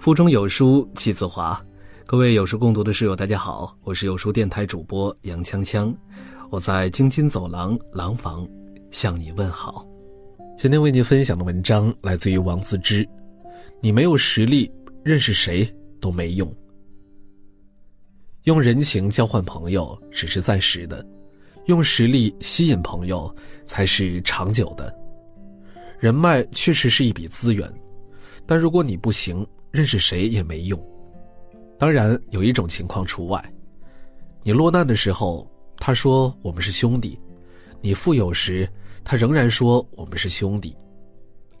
腹中有书气自华，各位有书共读的室友，大家好，我是有书电台主播杨锵锵，我在京津走廊廊坊向你问好。今天为您分享的文章来自于王自之，你没有实力，认识谁都没用。用人情交换朋友只是暂时的，用实力吸引朋友才是长久的。人脉确实是一笔资源，但如果你不行。认识谁也没用，当然有一种情况除外：你落难的时候，他说我们是兄弟；你富有时，他仍然说我们是兄弟。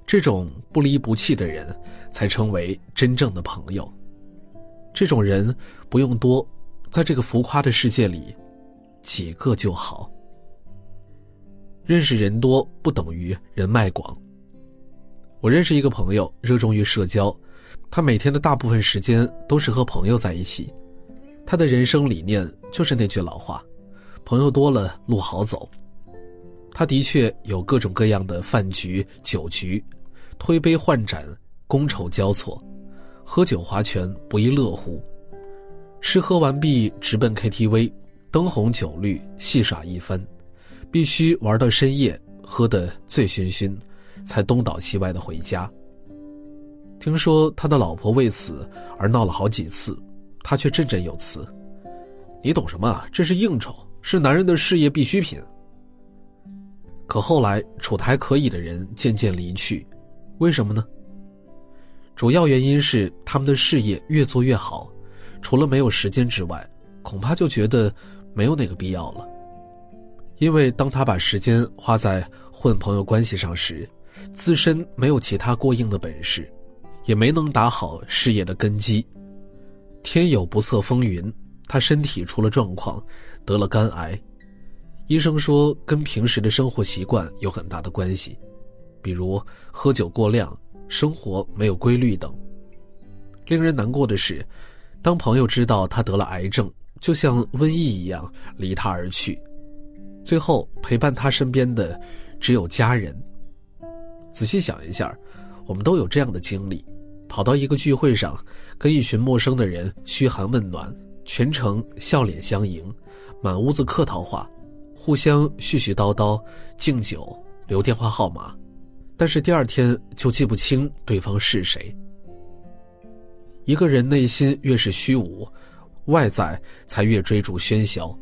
这种不离不弃的人，才称为真正的朋友。这种人不用多，在这个浮夸的世界里，几个就好。认识人多不等于人脉广。我认识一个朋友，热衷于社交。他每天的大部分时间都是和朋友在一起，他的人生理念就是那句老话：“朋友多了，路好走。”他的确有各种各样的饭局、酒局，推杯换盏，觥筹交错，喝酒划拳，不亦乐乎。吃喝完毕，直奔 KTV，灯红酒绿，戏耍一番，必须玩到深夜，喝得醉醺醺，才东倒西歪的回家。听说他的老婆为此而闹了好几次，他却振振有词：“你懂什么？这是应酬，是男人的事业必需品。”可后来处的还可以的人渐渐离去，为什么呢？主要原因是他们的事业越做越好，除了没有时间之外，恐怕就觉得没有那个必要了。因为当他把时间花在混朋友关系上时，自身没有其他过硬的本事。也没能打好事业的根基，天有不测风云，他身体出了状况，得了肝癌。医生说跟平时的生活习惯有很大的关系，比如喝酒过量、生活没有规律等。令人难过的是，当朋友知道他得了癌症，就像瘟疫一样离他而去，最后陪伴他身边的只有家人。仔细想一下。我们都有这样的经历：跑到一个聚会上，跟一群陌生的人嘘寒问暖，全程笑脸相迎，满屋子客套话，互相絮絮叨叨，敬酒，留电话号码，但是第二天就记不清对方是谁。一个人内心越是虚无，外在才越追逐喧嚣，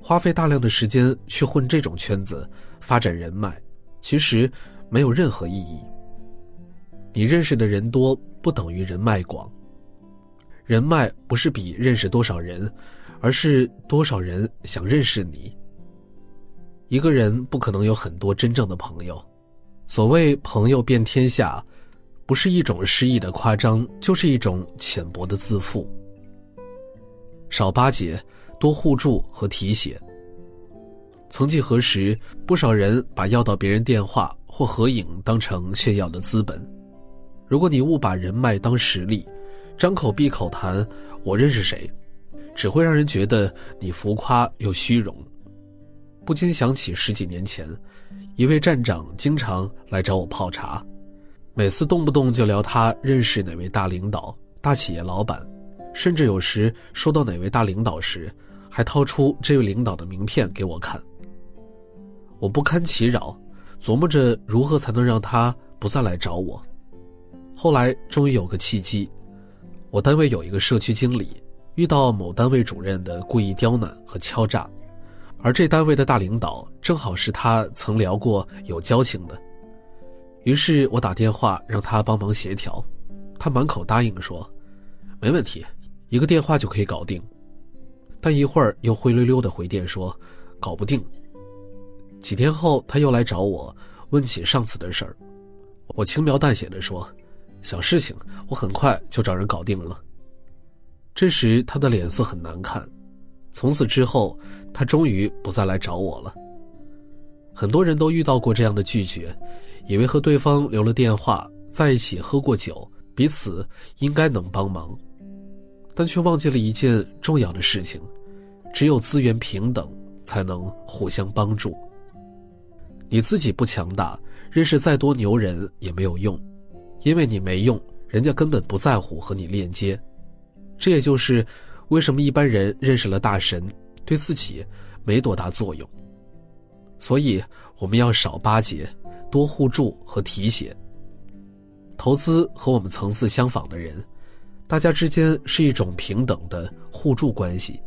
花费大量的时间去混这种圈子，发展人脉，其实没有任何意义。你认识的人多不等于人脉广。人脉不是比认识多少人，而是多少人想认识你。一个人不可能有很多真正的朋友。所谓朋友遍天下，不是一种诗意的夸张，就是一种浅薄的自负。少巴结，多互助和提携。曾几何时，不少人把要到别人电话或合影当成炫耀的资本。如果你误把人脉当实力，张口闭口谈我认识谁，只会让人觉得你浮夸又虚荣。不禁想起十几年前，一位站长经常来找我泡茶，每次动不动就聊他认识哪位大领导、大企业老板，甚至有时说到哪位大领导时，还掏出这位领导的名片给我看。我不堪其扰，琢磨着如何才能让他不再来找我。后来终于有个契机，我单位有一个社区经理，遇到某单位主任的故意刁难和敲诈，而这单位的大领导正好是他曾聊过有交情的，于是我打电话让他帮忙协调，他满口答应说，没问题，一个电话就可以搞定，但一会儿又灰溜溜的回电说，搞不定。几天后他又来找我，问起上次的事儿，我轻描淡写的说。小事情，我很快就找人搞定了。这时他的脸色很难看，从此之后，他终于不再来找我了。很多人都遇到过这样的拒绝，以为和对方留了电话，在一起喝过酒，彼此应该能帮忙，但却忘记了一件重要的事情：只有资源平等，才能互相帮助。你自己不强大，认识再多牛人也没有用。因为你没用，人家根本不在乎和你链接。这也就是为什么一般人认识了大神，对自己没多大作用。所以我们要少巴结，多互助和提携。投资和我们层次相仿的人，大家之间是一种平等的互助关系。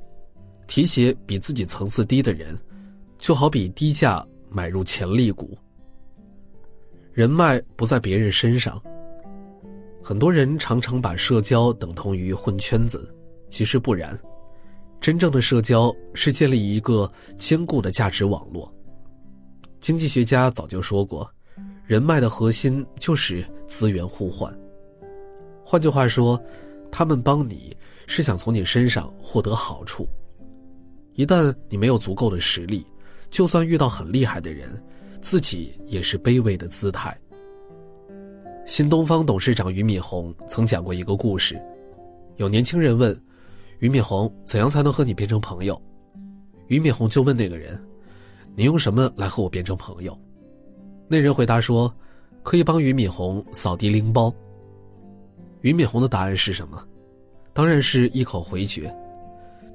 提携比自己层次低的人，就好比低价买入潜力股。人脉不在别人身上。很多人常常把社交等同于混圈子，其实不然。真正的社交是建立一个坚固的价值网络。经济学家早就说过，人脉的核心就是资源互换。换句话说，他们帮你是想从你身上获得好处。一旦你没有足够的实力，就算遇到很厉害的人，自己也是卑微的姿态。新东方董事长俞敏洪曾讲过一个故事，有年轻人问俞敏洪怎样才能和你变成朋友，俞敏洪就问那个人：“你用什么来和我变成朋友？”那人回答说：“可以帮俞敏洪扫地拎包。”俞敏洪的答案是什么？当然是一口回绝。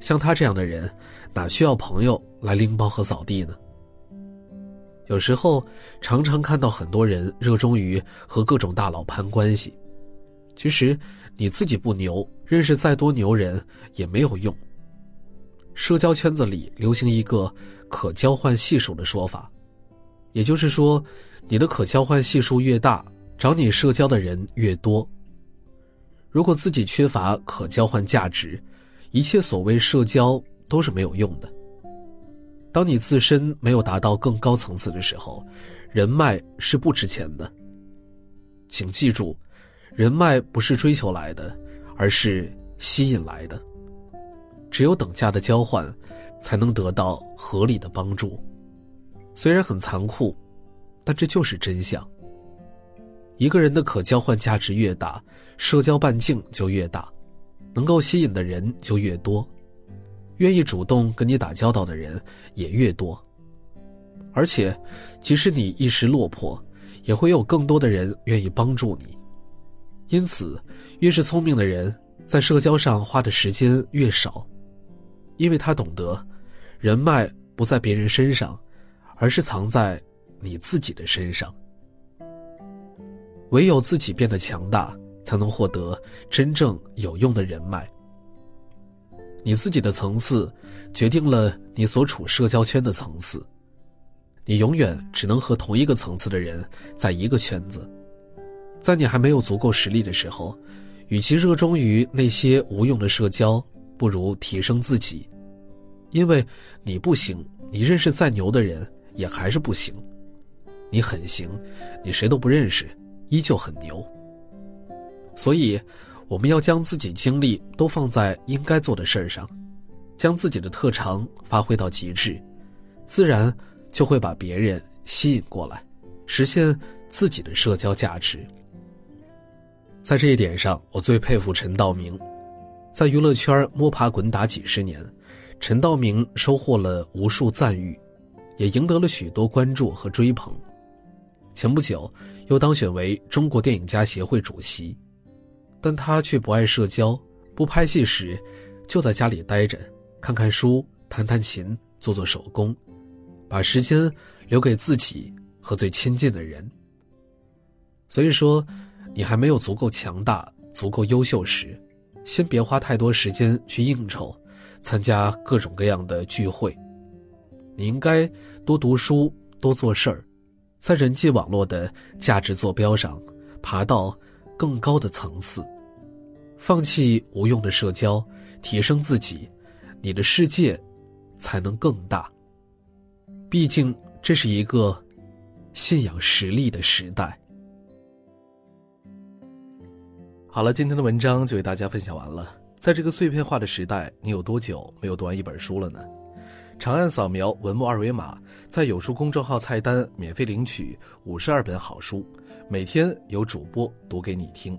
像他这样的人，哪需要朋友来拎包和扫地呢？有时候，常常看到很多人热衷于和各种大佬攀关系，其实你自己不牛，认识再多牛人也没有用。社交圈子里流行一个可交换系数的说法，也就是说，你的可交换系数越大，找你社交的人越多。如果自己缺乏可交换价值，一切所谓社交都是没有用的。当你自身没有达到更高层次的时候，人脉是不值钱的。请记住，人脉不是追求来的，而是吸引来的。只有等价的交换，才能得到合理的帮助。虽然很残酷，但这就是真相。一个人的可交换价值越大，社交半径就越大，能够吸引的人就越多。愿意主动跟你打交道的人也越多，而且，即使你一时落魄，也会有更多的人愿意帮助你。因此，越是聪明的人，在社交上花的时间越少，因为他懂得，人脉不在别人身上，而是藏在你自己的身上。唯有自己变得强大，才能获得真正有用的人脉。你自己的层次，决定了你所处社交圈的层次。你永远只能和同一个层次的人在一个圈子。在你还没有足够实力的时候，与其热衷于那些无用的社交，不如提升自己。因为你不行，你认识再牛的人也还是不行。你很行，你谁都不认识，依旧很牛。所以。我们要将自己精力都放在应该做的事儿上，将自己的特长发挥到极致，自然就会把别人吸引过来，实现自己的社交价值。在这一点上，我最佩服陈道明，在娱乐圈摸爬滚打几十年，陈道明收获了无数赞誉，也赢得了许多关注和追捧。前不久，又当选为中国电影家协会主席。但他却不爱社交，不拍戏时，就在家里待着，看看书，弹弹琴，做做手工，把时间留给自己和最亲近的人。所以说，你还没有足够强大、足够优秀时，先别花太多时间去应酬，参加各种各样的聚会。你应该多读书，多做事儿，在人际网络的价值坐标上爬到。更高的层次，放弃无用的社交，提升自己，你的世界才能更大。毕竟这是一个信仰实力的时代。好了，今天的文章就为大家分享完了。在这个碎片化的时代，你有多久没有读完一本书了呢？长按扫描文末二维码，在有书公众号菜单免费领取五十二本好书。每天有主播读给你听，